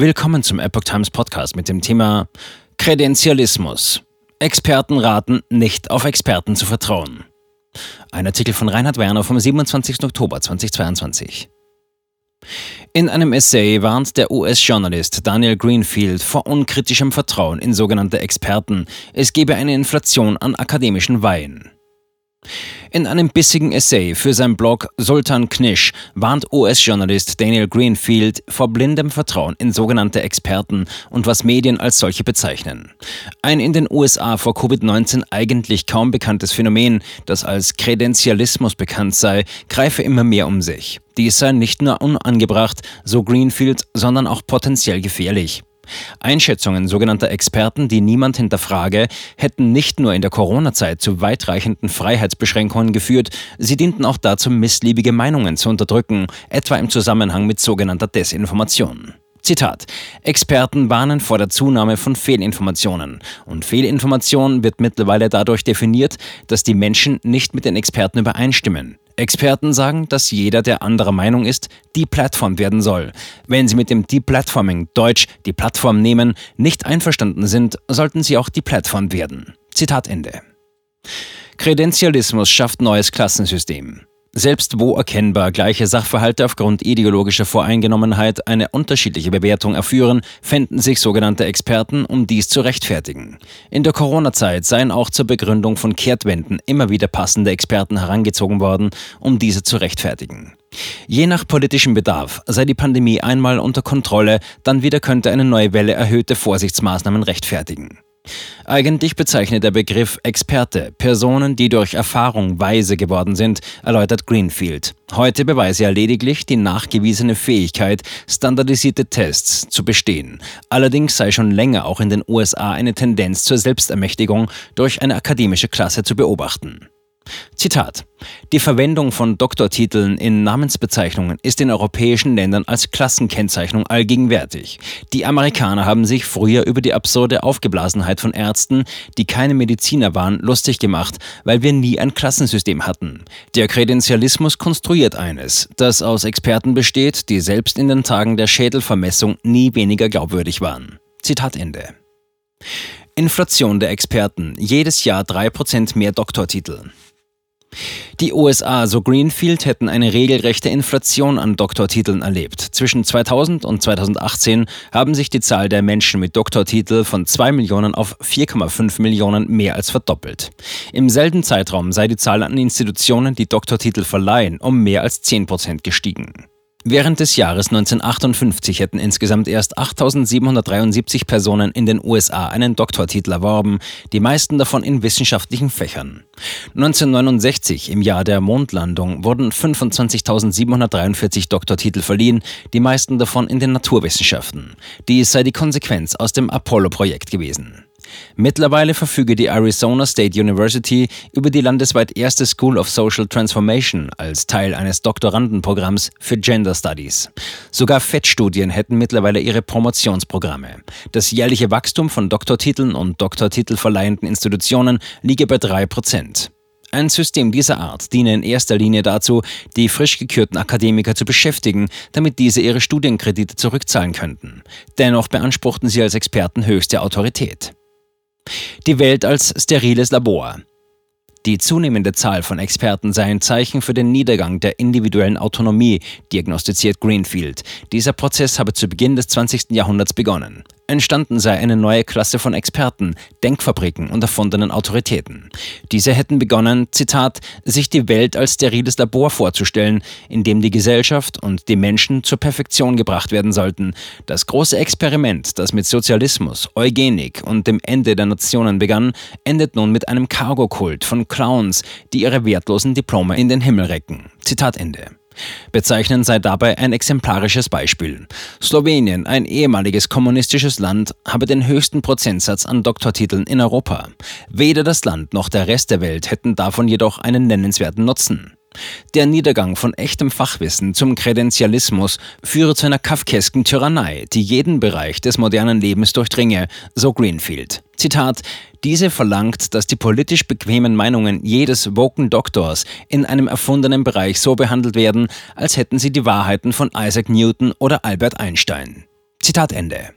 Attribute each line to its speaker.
Speaker 1: Willkommen zum Epoch Times Podcast mit dem Thema Kredenzialismus. Experten raten, nicht auf Experten zu vertrauen. Ein Artikel von Reinhard Werner vom 27. Oktober 2022. In einem Essay warnt der US-Journalist Daniel Greenfield vor unkritischem Vertrauen in sogenannte Experten. Es gebe eine Inflation an akademischen Weihen. In einem bissigen Essay für sein Blog Sultan Knish warnt US-Journalist Daniel Greenfield vor blindem Vertrauen in sogenannte Experten und was Medien als solche bezeichnen. Ein in den USA vor Covid-19 eigentlich kaum bekanntes Phänomen, das als Kredenzialismus bekannt sei, greife immer mehr um sich. Dies sei nicht nur unangebracht, so Greenfield, sondern auch potenziell gefährlich. Einschätzungen sogenannter Experten, die niemand hinterfrage, hätten nicht nur in der Corona-Zeit zu weitreichenden Freiheitsbeschränkungen geführt, sie dienten auch dazu, missliebige Meinungen zu unterdrücken, etwa im Zusammenhang mit sogenannter Desinformation. Zitat. Experten warnen vor der Zunahme von Fehlinformationen. Und Fehlinformation wird mittlerweile dadurch definiert, dass die Menschen nicht mit den Experten übereinstimmen. Experten sagen, dass jeder, der anderer Meinung ist, die Plattform werden soll. Wenn sie mit dem Deplatforming, Deutsch die Plattform nehmen, nicht einverstanden sind, sollten sie auch die Plattform werden. Zitat Ende. Kredenzialismus schafft neues Klassensystem. Selbst wo erkennbar gleiche Sachverhalte aufgrund ideologischer Voreingenommenheit eine unterschiedliche Bewertung erführen, fänden sich sogenannte Experten, um dies zu rechtfertigen. In der Corona-Zeit seien auch zur Begründung von Kehrtwenden immer wieder passende Experten herangezogen worden, um diese zu rechtfertigen. Je nach politischem Bedarf sei die Pandemie einmal unter Kontrolle, dann wieder könnte eine neue Welle erhöhte Vorsichtsmaßnahmen rechtfertigen. Eigentlich bezeichnet der Begriff Experte Personen, die durch Erfahrung weise geworden sind, erläutert Greenfield. Heute beweise er lediglich die nachgewiesene Fähigkeit, standardisierte Tests zu bestehen. Allerdings sei schon länger auch in den USA eine Tendenz zur Selbstermächtigung durch eine akademische Klasse zu beobachten. Zitat. Die Verwendung von Doktortiteln in Namensbezeichnungen ist in europäischen Ländern als Klassenkennzeichnung allgegenwärtig. Die Amerikaner haben sich früher über die absurde Aufgeblasenheit von Ärzten, die keine Mediziner waren, lustig gemacht, weil wir nie ein Klassensystem hatten. Der Kredenzialismus konstruiert eines, das aus Experten besteht, die selbst in den Tagen der Schädelvermessung nie weniger glaubwürdig waren. Zitat Ende. Inflation der Experten. Jedes Jahr 3% mehr Doktortitel. Die USA, so Greenfield, hätten eine regelrechte Inflation an Doktortiteln erlebt. Zwischen 2000 und 2018 haben sich die Zahl der Menschen mit Doktortitel von 2 Millionen auf 4,5 Millionen mehr als verdoppelt. Im selben Zeitraum sei die Zahl an Institutionen, die Doktortitel verleihen, um mehr als 10 Prozent gestiegen. Während des Jahres 1958 hätten insgesamt erst 8.773 Personen in den USA einen Doktortitel erworben, die meisten davon in wissenschaftlichen Fächern. 1969, im Jahr der Mondlandung, wurden 25.743 Doktortitel verliehen, die meisten davon in den Naturwissenschaften. Dies sei die Konsequenz aus dem Apollo-Projekt gewesen. Mittlerweile verfüge die Arizona State University über die landesweit erste School of Social Transformation als Teil eines Doktorandenprogramms für Gender Studies. Sogar FET-Studien hätten mittlerweile ihre Promotionsprogramme. Das jährliche Wachstum von Doktortiteln und Doktortitelverleihenden Institutionen liege bei 3 Prozent. Ein System dieser Art diene in erster Linie dazu, die frisch gekürten Akademiker zu beschäftigen, damit diese ihre Studienkredite zurückzahlen könnten. Dennoch beanspruchten sie als Experten höchste Autorität. Die Welt als steriles Labor. Die zunehmende Zahl von Experten sei ein Zeichen für den Niedergang der individuellen Autonomie, diagnostiziert Greenfield. Dieser Prozess habe zu Beginn des 20. Jahrhunderts begonnen. Entstanden sei eine neue Klasse von Experten, Denkfabriken und erfundenen Autoritäten. Diese hätten begonnen, Zitat, sich die Welt als steriles Labor vorzustellen, in dem die Gesellschaft und die Menschen zur Perfektion gebracht werden sollten. Das große Experiment, das mit Sozialismus, Eugenik und dem Ende der Nationen begann, endet nun mit einem Cargo-Kult von Clowns, die ihre wertlosen Diplome in den Himmel recken. Zitat Ende. Bezeichnend sei dabei ein exemplarisches Beispiel. Slowenien, ein ehemaliges kommunistisches Land, habe den höchsten Prozentsatz an Doktortiteln in Europa. Weder das Land noch der Rest der Welt hätten davon jedoch einen nennenswerten Nutzen. Der Niedergang von echtem Fachwissen zum Kredenzialismus führe zu einer kafkesken Tyrannei, die jeden Bereich des modernen Lebens durchdringe, so Greenfield. Zitat, diese verlangt, dass die politisch bequemen Meinungen jedes woken Doktors in einem erfundenen Bereich so behandelt werden, als hätten sie die Wahrheiten von Isaac Newton oder Albert Einstein. Zitat Ende.